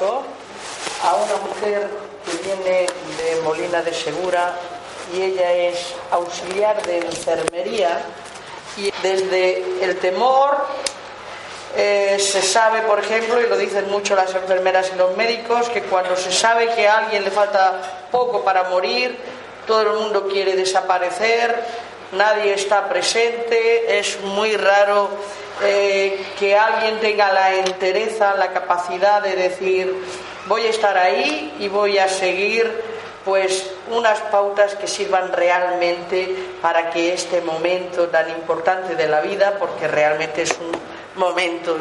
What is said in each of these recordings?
A una mujer que viene de Molina de Segura y ella es auxiliar de enfermería y desde el temor eh, se sabe, por ejemplo, y lo dicen mucho las enfermeras y los médicos, que cuando se sabe que a alguien le falta poco para morir, todo el mundo quiere desaparecer, nadie está presente, es muy raro eh, que alguien tenga la entereza, la capacidad de decir voy a estar ahí y voy a seguir pues unas pautas que sirvan realmente para que este momento tan importante de la vida, porque realmente es un momento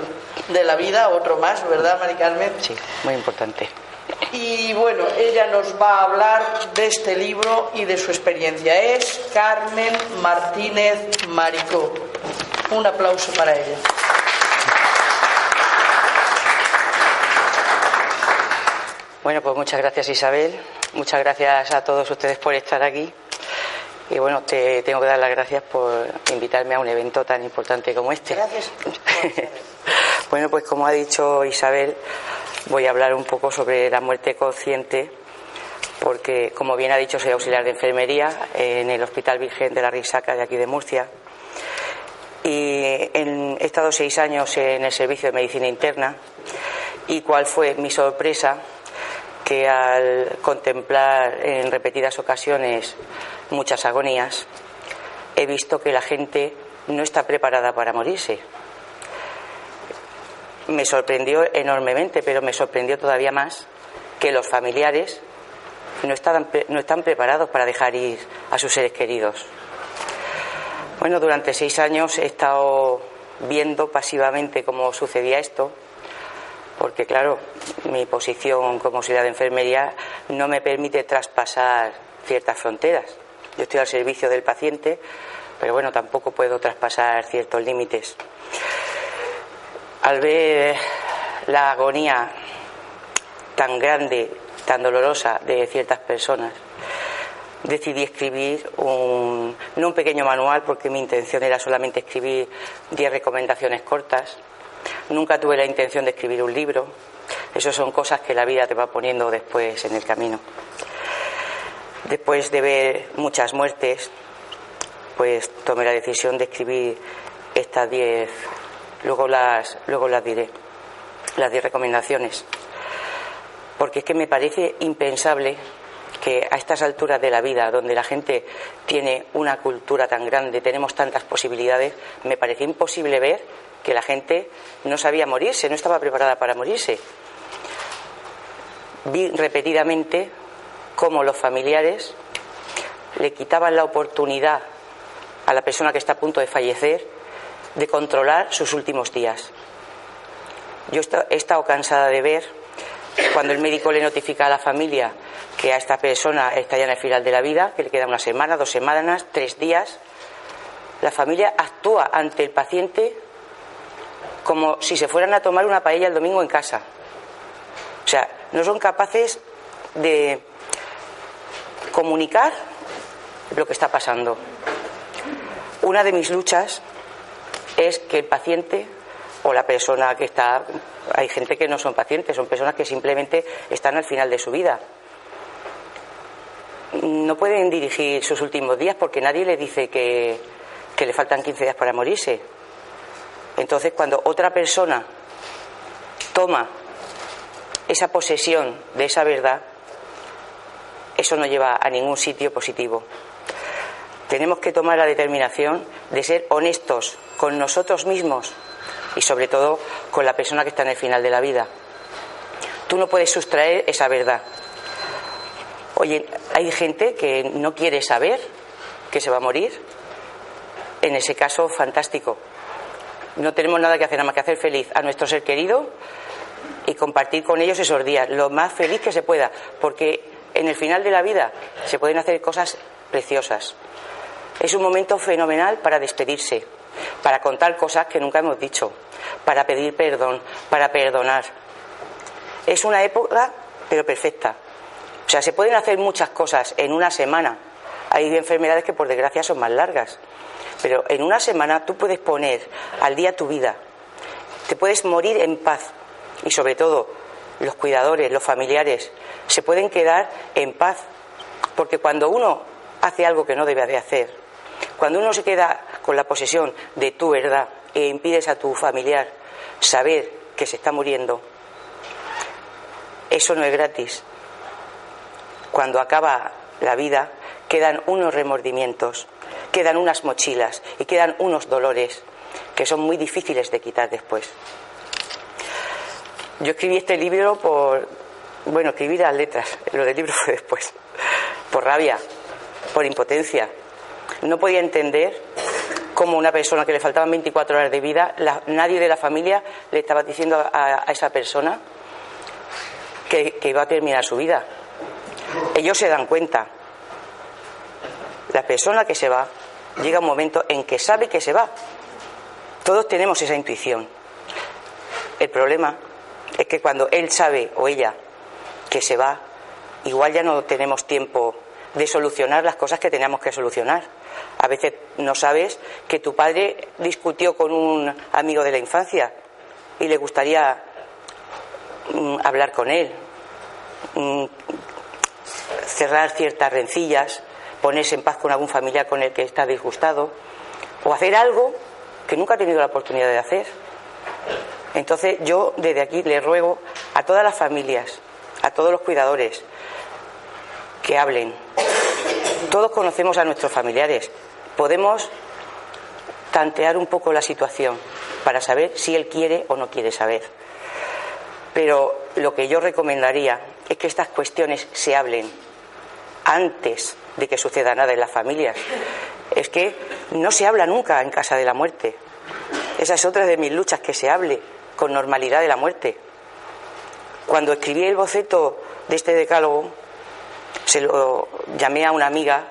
de la vida, otro más, ¿verdad, Mari Carmen? Sí, muy importante. Y bueno, ella nos va a hablar de este libro y de su experiencia. Es Carmen Martínez Maricó. Un aplauso para ella. Bueno, pues muchas gracias Isabel, muchas gracias a todos ustedes por estar aquí. Y bueno, te tengo que dar las gracias por invitarme a un evento tan importante como este. Gracias. bueno, pues como ha dicho Isabel, voy a hablar un poco sobre la muerte consciente, porque como bien ha dicho, soy auxiliar de enfermería en el Hospital Virgen de la Risaca de aquí de Murcia. Y he estado seis años en el servicio de medicina interna. ¿Y cuál fue mi sorpresa? Que al contemplar en repetidas ocasiones muchas agonías, he visto que la gente no está preparada para morirse. Me sorprendió enormemente, pero me sorprendió todavía más que los familiares no, no están preparados para dejar ir a sus seres queridos. Bueno, durante seis años he estado viendo pasivamente cómo sucedía esto, porque claro, mi posición como auxiliar de enfermería no me permite traspasar ciertas fronteras. Yo estoy al servicio del paciente, pero bueno, tampoco puedo traspasar ciertos límites. Al ver la agonía tan grande, tan dolorosa de ciertas personas, decidí escribir un, no un pequeño manual, porque mi intención era solamente escribir 10 recomendaciones cortas. Nunca tuve la intención de escribir un libro. Esas son cosas que la vida te va poniendo después en el camino. Después de ver muchas muertes, pues tomé la decisión de escribir estas 10, luego las, luego las diré, las 10 recomendaciones. Porque es que me parece impensable que a estas alturas de la vida, donde la gente tiene una cultura tan grande, tenemos tantas posibilidades, me parecía imposible ver que la gente no sabía morirse, no estaba preparada para morirse. Vi repetidamente cómo los familiares le quitaban la oportunidad a la persona que está a punto de fallecer de controlar sus últimos días. Yo he estado cansada de ver cuando el médico le notifica a la familia que a esta persona está ya en el final de la vida, que le queda una semana, dos semanas, tres días, la familia actúa ante el paciente como si se fueran a tomar una paella el domingo en casa. O sea, no son capaces de comunicar lo que está pasando. Una de mis luchas es que el paciente o la persona que está Hay gente que no son pacientes, son personas que simplemente están al final de su vida. No pueden dirigir sus últimos días porque nadie le dice que, que le faltan 15 días para morirse. Entonces, cuando otra persona toma esa posesión de esa verdad, eso no lleva a ningún sitio positivo. Tenemos que tomar la determinación de ser honestos con nosotros mismos y sobre todo con la persona que está en el final de la vida. Tú no puedes sustraer esa verdad. Oye, hay gente que no quiere saber que se va a morir. En ese caso, fantástico. No tenemos nada que hacer, nada más que hacer feliz a nuestro ser querido y compartir con ellos esos días, lo más feliz que se pueda, porque en el final de la vida se pueden hacer cosas preciosas. Es un momento fenomenal para despedirse, para contar cosas que nunca hemos dicho, para pedir perdón, para perdonar. Es una época, pero perfecta. O sea, se pueden hacer muchas cosas en una semana. Hay enfermedades que por desgracia son más largas. Pero en una semana tú puedes poner al día tu vida. Te puedes morir en paz. Y sobre todo, los cuidadores, los familiares, se pueden quedar en paz. Porque cuando uno hace algo que no debe de hacer, cuando uno se queda con la posesión de tu verdad e impides a tu familiar saber que se está muriendo, eso no es gratis. Cuando acaba la vida, quedan unos remordimientos, quedan unas mochilas y quedan unos dolores que son muy difíciles de quitar después. Yo escribí este libro por, bueno, escribí las letras, lo del libro fue después, por rabia, por impotencia. No podía entender cómo una persona que le faltaban 24 horas de vida, nadie de la familia le estaba diciendo a, esa persona que, que iba a terminar su vida. Ellos se dan cuenta. La persona que se va llega un momento en que sabe que se va. Todos tenemos esa intuición. El problema es que cuando él sabe o ella que se va, igual ya no tenemos tiempo de solucionar las cosas que teníamos que solucionar. A veces no sabes que tu padre discutió con un amigo de la infancia y le gustaría mm, hablar con él, mm, cerrar ciertas rencillas, ponerse en paz con algún familiar con el que está disgustado, o hacer algo que nunca ha tenido la oportunidad de hacer. Entonces yo desde aquí le ruego a todas las familias, a todos los cuidadores, que hablen. Todos conocemos a nuestros familiares. Podemos tantear un poco la situación para saber si él quiere o no quiere saber. Pero lo que yo recomendaría es que estas cuestiones se hablen antes de que suceda nada en las familias. Es que no se habla nunca en casa de la muerte. Esa es otra de mis luchas, que se hable con normalidad de la muerte. Cuando escribí el boceto de este decálogo, se lo llamé a una amiga,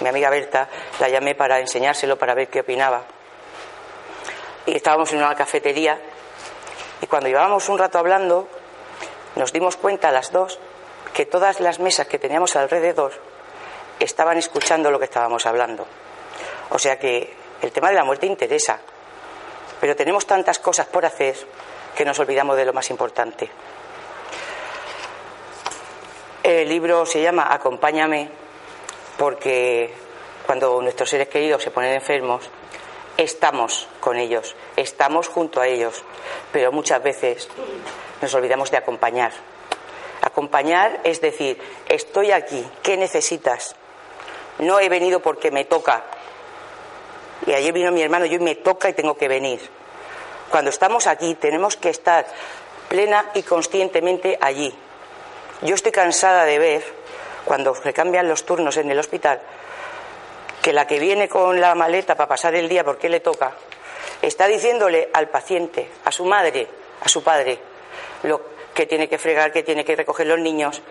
mi amiga Berta, la llamé para enseñárselo, para ver qué opinaba. Y estábamos en una cafetería y cuando llevábamos un rato hablando, nos dimos cuenta las dos que todas las mesas que teníamos alrededor estaban escuchando lo que estábamos hablando. O sea que el tema de la muerte interesa, pero tenemos tantas cosas por hacer que nos olvidamos de lo más importante. El libro se llama Acompáñame porque cuando nuestros seres queridos se ponen enfermos, estamos con ellos, estamos junto a ellos, pero muchas veces nos olvidamos de acompañar. Acompañar es decir, estoy aquí, ¿qué necesitas? No he venido porque me toca. Y ayer vino mi hermano, yo me toca y tengo que venir. Cuando estamos aquí tenemos que estar plena y conscientemente allí. Yo estoy cansada de ver, cuando se cambian los turnos en el hospital, que la que viene con la maleta para pasar el día porque le toca, está diciéndole al paciente, a su madre, a su padre, lo, que tiene que fregar, que tiene que recoger los niños.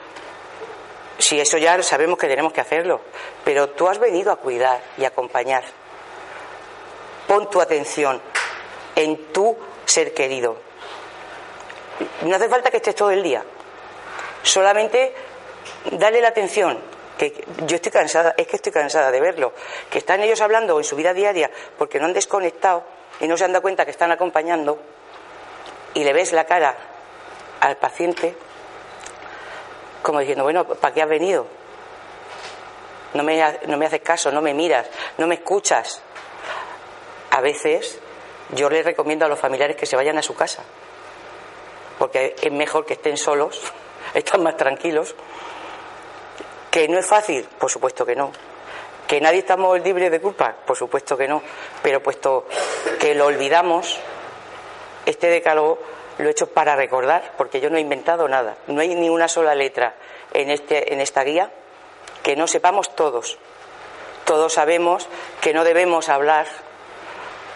Si eso ya sabemos que tenemos que hacerlo, pero tú has venido a cuidar y acompañar. Pon tu atención en tu ser querido. No hace falta que estés todo el día. Solamente dale la atención, que yo estoy cansada, es que estoy cansada de verlo, que están ellos hablando en su vida diaria porque no han desconectado y no se han dado cuenta que están acompañando y le ves la cara al paciente como diciendo, bueno, ¿para qué has venido? No me, no me haces caso, no me miras, no me escuchas. A veces yo les recomiendo a los familiares que se vayan a su casa, porque es mejor que estén solos, están más tranquilos. ¿Que no es fácil? Por supuesto que no. ¿Que nadie estamos libres de culpa? Por supuesto que no. Pero puesto que lo olvidamos, este decálogo lo he hecho para recordar, porque yo no he inventado nada. No hay ni una sola letra en, este, en esta guía que no sepamos todos. Todos sabemos que no debemos hablar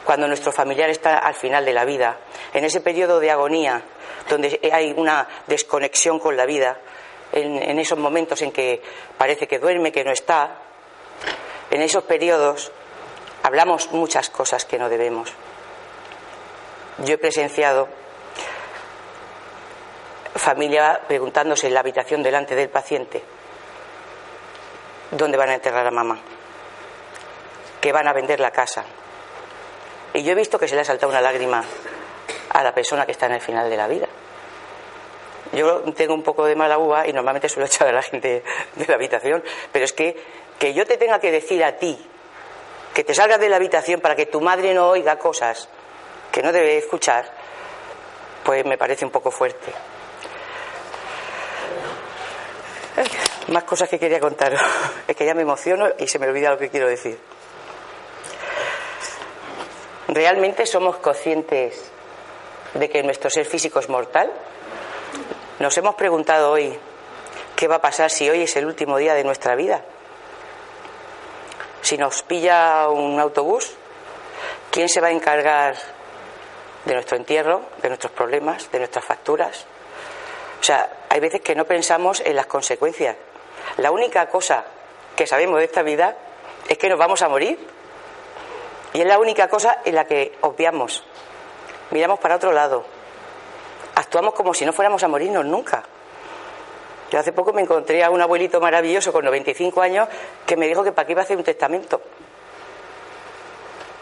cuando nuestro familiar está al final de la vida, en ese periodo de agonía, donde hay una desconexión con la vida, en, esos momentos en que parece que duerme, que no está, en esos periodos hablamos muchas cosas que no debemos. Yo he presenciado familia preguntándose en la habitación delante del paciente dónde van a enterrar a mamá, que van a vender la casa. Y yo he visto que se le ha saltado una lágrima a la persona que está en el final de la vida. Yo tengo un poco de mala uva y normalmente suelo echar a la gente de la habitación, pero es que que yo te tenga que decir a ti que te salgas de la habitación para que tu madre no oiga cosas que no debe escuchar, pues me parece un poco fuerte. Más cosas que quería contar. Es que ya me emociono y se me olvida lo que quiero decir. ¿Realmente somos conscientes de que nuestro ser físico es mortal? Nos hemos preguntado hoy qué va a pasar si hoy es el último día de nuestra vida. Si nos pilla un autobús, ¿quién se va a encargar de nuestro entierro, de nuestros problemas, de nuestras facturas? O sea, hay veces que no pensamos en las consecuencias. La única cosa que sabemos de esta vida es que nos vamos a morir. Y es la única cosa en la que obviamos. Miramos para otro lado. Actuamos como si no fuéramos a morirnos nunca. Yo hace poco me encontré a un abuelito maravilloso con 95 años que me dijo que para qué iba a hacer un testamento.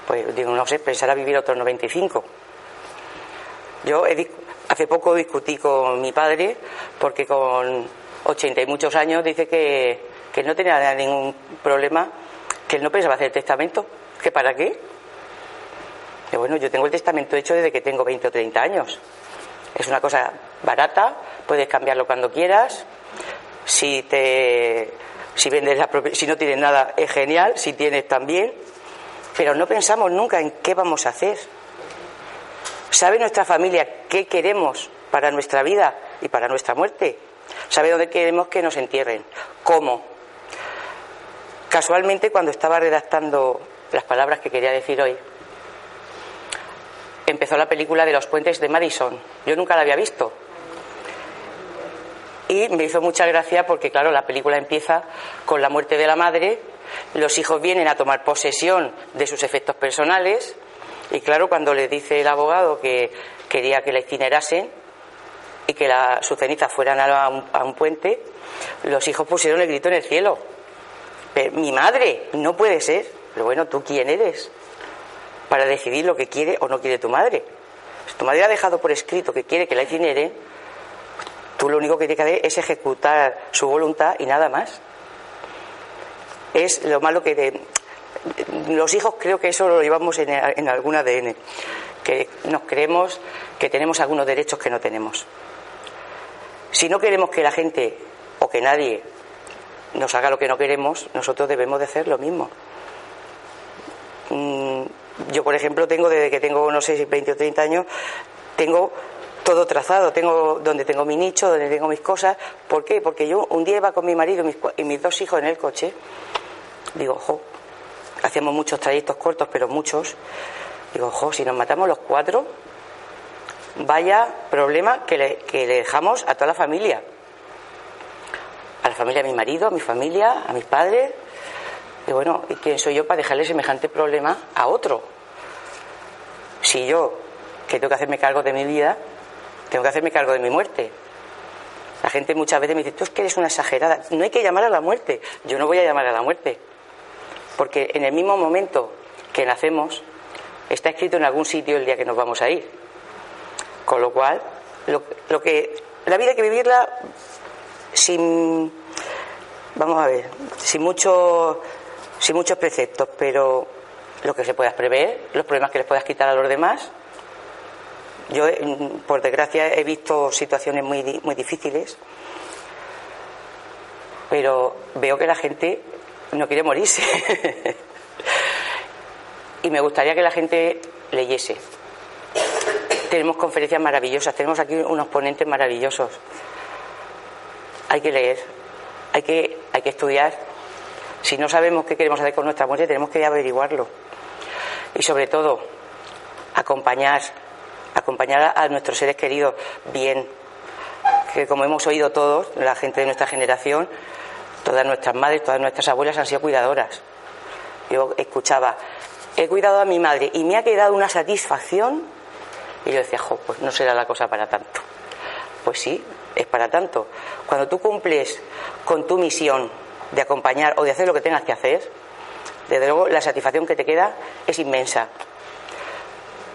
Pues digo, no sé, pensar a vivir otros 95. Yo hace poco discutí con mi padre porque con 80 y muchos años dice que, que no tenía ningún problema, que él no pensaba hacer testamento. ¿Que para qué? Bueno, yo tengo el testamento hecho desde que tengo 20 o 30 años. Es una cosa barata, puedes cambiarlo cuando quieras. Si te si vendes si no tienes nada es genial, si tienes también, pero no pensamos nunca en qué vamos a hacer. ¿Sabe nuestra familia qué queremos para nuestra vida y para nuestra muerte? ¿Sabe dónde queremos que nos entierren? ¿Cómo? Casualmente cuando estaba redactando las palabras que quería decir hoy, empezó la película de los puentes de Madison. Yo nunca la había visto. Y me hizo mucha gracia porque, claro, la película empieza con la muerte de la madre, los hijos vienen a tomar posesión de sus efectos personales, y claro, cuando le dice el abogado que quería que la incinerasen y que la, sus cenizas fueran a un, a un puente, los hijos pusieron el grito en el cielo. Pero, mi madre, no puede ser. Pero bueno, ¿tú quién eres? Para decidir lo que quiere o no quiere tu madre. Si tu madre ha dejado por escrito que quiere que la incinere, tú lo único que tienes que hacer es ejecutar su voluntad y nada más. Es lo malo que de, los hijos creo que eso lo llevamos en, algún ADN, que nos creemos que tenemos algunos derechos que no tenemos. Si no queremos que la gente o que nadie nos haga lo que no queremos, nosotros debemos de hacer lo mismo. Mm, yo, por ejemplo, tengo desde que tengo, no sé, 20 o 30 años, tengo todo trazado, tengo donde tengo mi nicho, donde tengo mis cosas. ¿Por qué? Porque yo un día iba con mi marido y mis, y mis dos hijos en el coche, digo, ojo, hacíamos muchos trayectos cortos, pero muchos. Digo, ojo, si nos matamos los cuatro, vaya problema que le, que le dejamos a toda la familia. A la familia de mi marido, a mi familia, a mis padres, y bueno, ¿y quién soy yo para dejarle semejante problema a otro? Si yo, que tengo que hacerme cargo de mi vida, tengo que hacerme cargo de mi muerte. La gente muchas veces me dice, tú es que eres una exagerada. No hay que llamar a la muerte. Yo no voy a llamar a la muerte. Porque en el mismo momento que nacemos, está escrito en algún sitio el día que nos vamos a ir. Con lo cual, lo, que la vida hay que vivirla sin, vamos a ver, sin mucho, sin muchos preceptos, pero lo que se pueda prever, los problemas que les puedas quitar a los demás. Yo, por desgracia, he visto situaciones muy, muy difíciles, pero veo que la gente no quiere morirse. y me gustaría que la gente leyese. Tenemos conferencias maravillosas, tenemos aquí unos ponentes maravillosos. Hay que leer, hay que, hay que estudiar. Si no sabemos qué queremos hacer con nuestra muerte, tenemos que averiguarlo. Y sobre todo, acompañar, acompañar a nuestros seres queridos bien. Que como hemos oído todos, la gente de nuestra generación, todas nuestras madres, todas nuestras abuelas han sido cuidadoras. Yo escuchaba, he cuidado a mi madre y me ha quedado una satisfacción. Y yo decía, jo, pues no será la cosa para tanto. Pues sí, es para tanto. Cuando tú cumples con tu misión de acompañar o de hacer lo que tengas que hacer, desde luego la satisfacción que te queda es inmensa.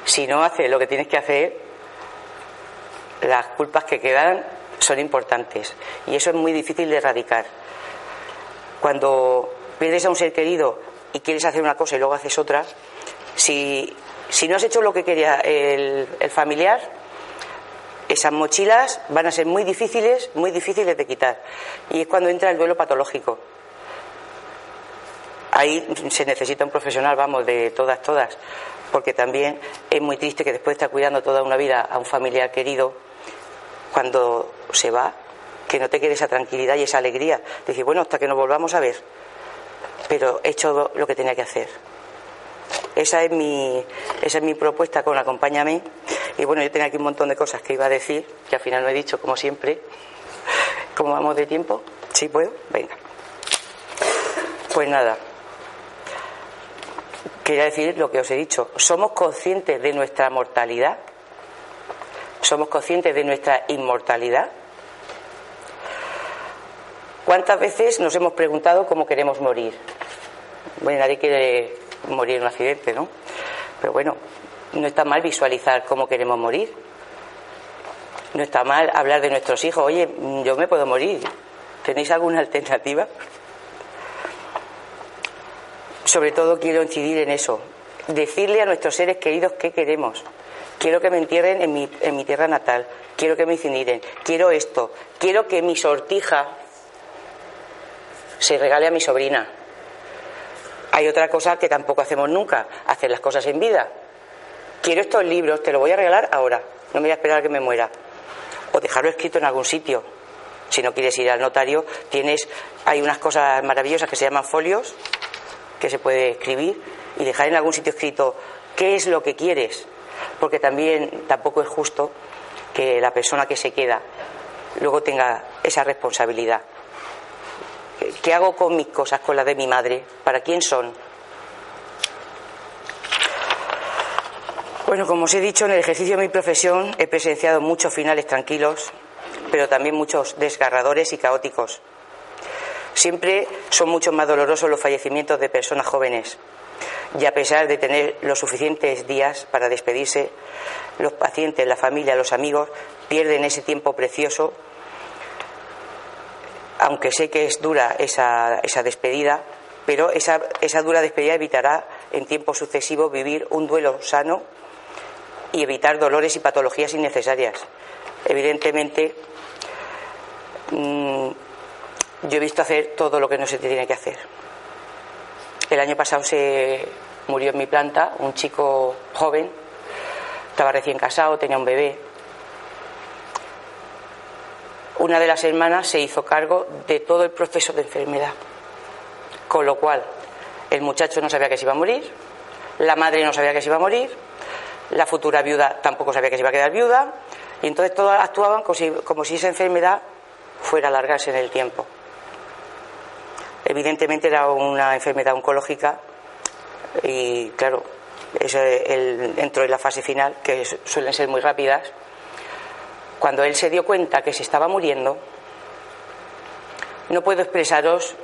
Si no haces lo que tienes que hacer, las culpas que quedan son importantes y eso es muy difícil de erradicar. Cuando pierdes a un ser querido y quieres hacer una cosa y luego haces otra, si, no has hecho lo que quería el, el familiar, esas mochilas van a ser muy difíciles, muy difíciles de quitar. Y es cuando entra el duelo patológico. Ahí se necesita un profesional, vamos, de todas, todas, porque también es muy triste que después de estar cuidando toda una vida a un familiar querido, cuando se va, que no te quede esa tranquilidad y esa alegría. Decir, bueno, hasta que nos volvamos a ver pero he hecho lo que tenía que hacer. Esa es mi, esa es mi propuesta con Acompáñame. Y bueno, yo tenía aquí un montón de cosas que iba a decir, que al final no he dicho, como siempre. ¿Cómo vamos de tiempo? ¿Sí puedo? Venga. Pues nada. Quería decir lo que os he dicho. ¿Somos conscientes de nuestra mortalidad? ¿Somos conscientes de nuestra inmortalidad? ¿Cuántas veces nos hemos preguntado cómo queremos morir? Bueno, nadie quiere morir en un accidente, ¿no? Pero bueno, no está mal visualizar cómo queremos morir. No está mal hablar de nuestros hijos. Oye, yo me puedo morir. ¿Tenéis alguna alternativa? Sobre todo quiero incidir en eso. Decirle a nuestros seres queridos qué queremos. Quiero que me entierren en mi, en mi tierra natal. Quiero que me incineren. Quiero esto. Quiero que mi sortija se regale a mi sobrina. Hay otra cosa que tampoco hacemos nunca, hacer las cosas en vida. Quiero estos libros, te lo voy a regalar ahora, no me voy a esperar a que me muera. O dejarlo escrito en algún sitio. Si no quieres ir al notario, tienes, hay unas cosas maravillosas que se llaman folios, que se puede escribir y dejar en algún sitio escrito qué es lo que quieres. Porque también tampoco es justo que la persona que se queda luego tenga esa responsabilidad. ¿Qué hago con mis cosas, con las de mi madre? ¿Para quién son? Bueno, como os he dicho, en el ejercicio de mi profesión he presenciado muchos finales tranquilos, pero también muchos desgarradores y caóticos. Siempre son mucho más dolorosos los fallecimientos de personas jóvenes. Y a pesar de tener los suficientes días para despedirse, los pacientes, la familia, los amigos pierden ese tiempo precioso aunque sé que es dura esa, esa despedida, pero esa, esa dura despedida evitará en tiempo sucesivo vivir un duelo sano y evitar dolores y patologías innecesarias. Evidentemente, mm, yo he visto hacer todo lo que no se tiene que hacer. El año pasado se murió en mi planta un chico joven, estaba recién casado, tenía un bebé, una de las hermanas se hizo cargo de todo el proceso de enfermedad. Con lo cual, el muchacho no sabía que se iba a morir, la madre no sabía que se iba a morir, la futura viuda tampoco sabía que se iba a quedar viuda, y entonces todos actuaban como si, esa enfermedad fuera a alargarse en el tiempo. Evidentemente era una enfermedad oncológica y, claro, eso el, entró en la fase final, que suelen ser muy rápidas, cuando él se dio cuenta que se estaba muriendo, no puedo expresaros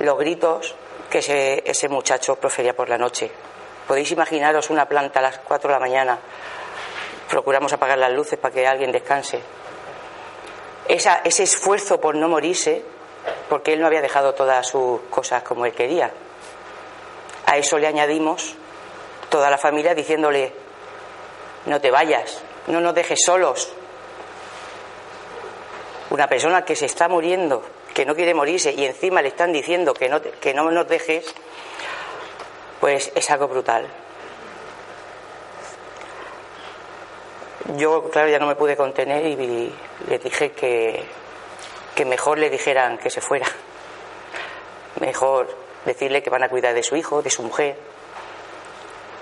los gritos que ese, muchacho profería por la noche. Podéis imaginaros una planta a las 4 de la mañana procuramos apagar las luces para que alguien descanse. ese esfuerzo por no morirse, porque él no había dejado todas sus cosas como él quería. A eso le añadimos toda la familia diciéndole, no te vayas, no nos dejes solos. Una persona que se está muriendo, que no quiere morirse y encima le están diciendo que no, que no nos dejes, pues es algo brutal. Yo, claro, ya no me pude contener y le dije que, que mejor le dijeran que se fuera. Mejor decirle que van a cuidar de su hijo, de su mujer.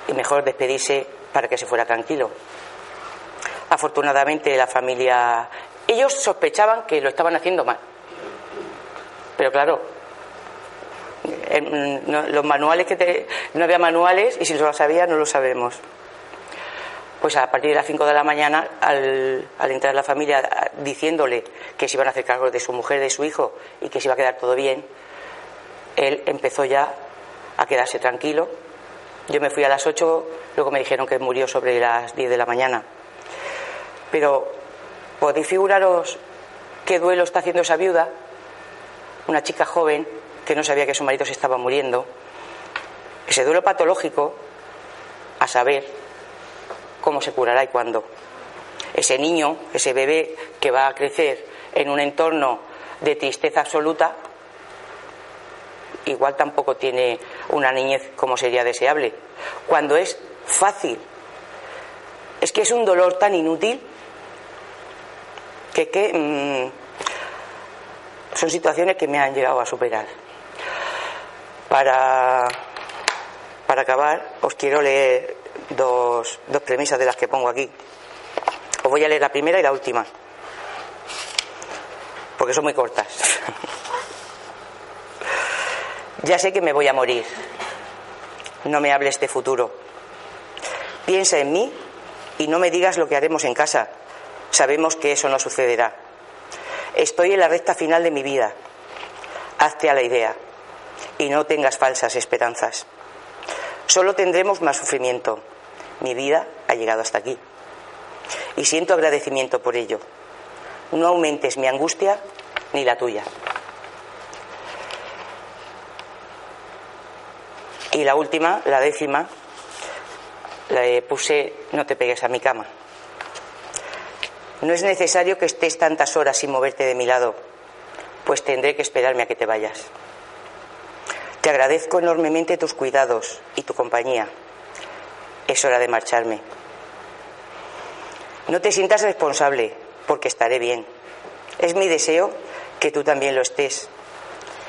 Y mejor despedirse para que se fuera tranquilo. Afortunadamente la familia... Ellos sospechaban que lo estaban haciendo mal. Pero claro, los manuales que no había manuales y si lo sabía no lo sabemos. Pues a partir de las 5 de la mañana, al, al, entrar la familia diciéndole que se iban a hacer cargo de su mujer, de su hijo y que se iba a quedar todo bien, él empezó ya a quedarse tranquilo. Yo me fui a las 8, luego me dijeron que murió sobre las 10 de la mañana. Pero podéis figuraros qué duelo está haciendo esa viuda una chica joven que no sabía que su marido se estaba muriendo, ese duelo patológico, a saber cómo se curará y cuándo. Ese niño, ese bebé que va a crecer en un entorno de tristeza absoluta, igual tampoco tiene una niñez como sería deseable. Cuando es fácil, es que es un dolor tan inútil que, que mm, son situaciones que me han llegado a superar. Para, para acabar, os quiero leer dos, dos premisas de las que pongo aquí. Os voy a leer la primera y la última, porque son muy cortas. ya sé que me voy a morir. No me hables de futuro. Piensa en mí y no me digas lo que haremos en casa. Sabemos que eso no sucederá. Estoy en la recta final de mi vida. Hazte a la idea y no tengas falsas esperanzas. Solo tendremos más sufrimiento. Mi vida ha llegado hasta aquí. Y siento agradecimiento por ello. No aumentes mi angustia ni la tuya. Y la última, la décima, le puse no te pegues a mi cama. No es necesario que estés tantas horas sin moverte de mi lado, pues tendré que esperarme a que te vayas. Te agradezco enormemente tus cuidados y tu compañía. Es hora de marcharme. No te sientas responsable, porque estaré bien. Es mi deseo que tú también lo estés.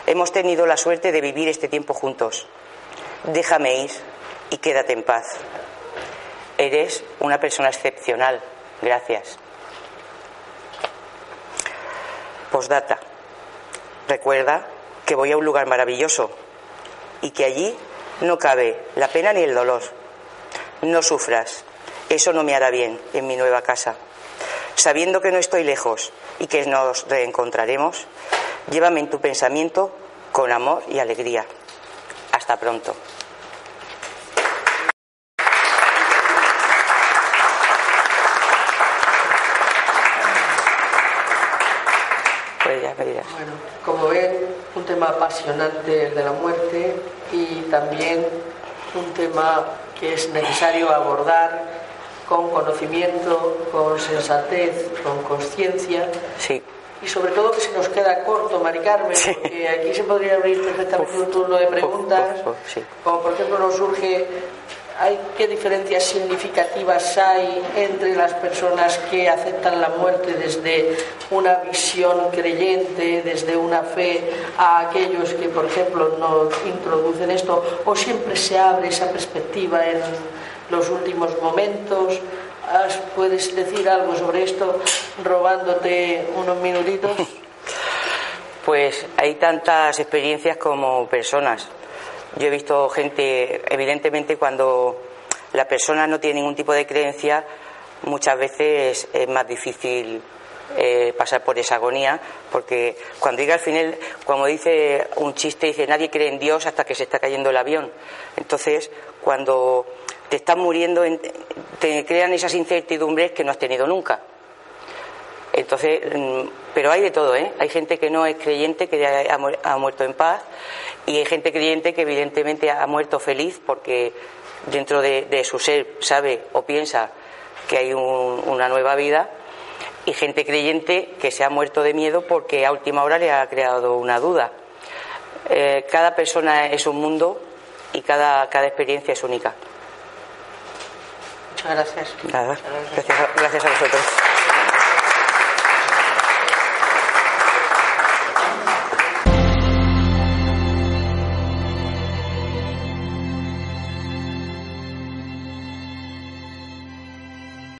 Hemos tenido la suerte de vivir este tiempo juntos. Déjame ir y quédate en paz. Eres una persona excepcional. Gracias. Postdata. Recuerda que voy a un lugar maravilloso y que allí no cabe la pena ni el dolor. No sufras, eso no me hará bien en mi nueva casa. Sabiendo que no estoy lejos y que nos reencontraremos, llévame en tu pensamiento con amor y alegría. Hasta pronto. Apasionante el de la muerte y también un tema que es necesario abordar con conocimiento, con sensatez, con conciencia. Sí. Y sobre todo que se nos queda corto, Mari Carmen, porque aquí se podría abrir perfectamente un turno de preguntas, como por ejemplo nos surge hay, ¿Qué diferencias significativas hay entre las personas que aceptan la muerte desde una visión creyente, desde una fe, a aquellos que, por ejemplo, no introducen esto? ¿O siempre se abre esa perspectiva en los últimos momentos? ¿Puedes decir algo sobre esto robándote unos minutitos? Pues hay tantas experiencias como personas. Yo he visto gente, evidentemente, cuando la persona no tiene ningún tipo de creencia, muchas veces es más difícil eh, pasar por esa agonía, porque cuando llega al final, como dice un chiste, dice nadie cree en Dios hasta que se está cayendo el avión. Entonces, cuando te estás muriendo, te crean esas incertidumbres que no has tenido nunca. Entonces, mm, pero hay de todo, ¿eh? Hay gente que no es creyente, que ha muerto en paz, y hay gente creyente que evidentemente ha muerto feliz porque dentro de, su ser sabe o piensa que hay una nueva vida, y gente creyente que se ha muerto de miedo porque a última hora le ha creado una duda. Eh, cada persona es un mundo y cada, cada experiencia es única. Muchas gracias. Nada, gracias, gracias a vosotros.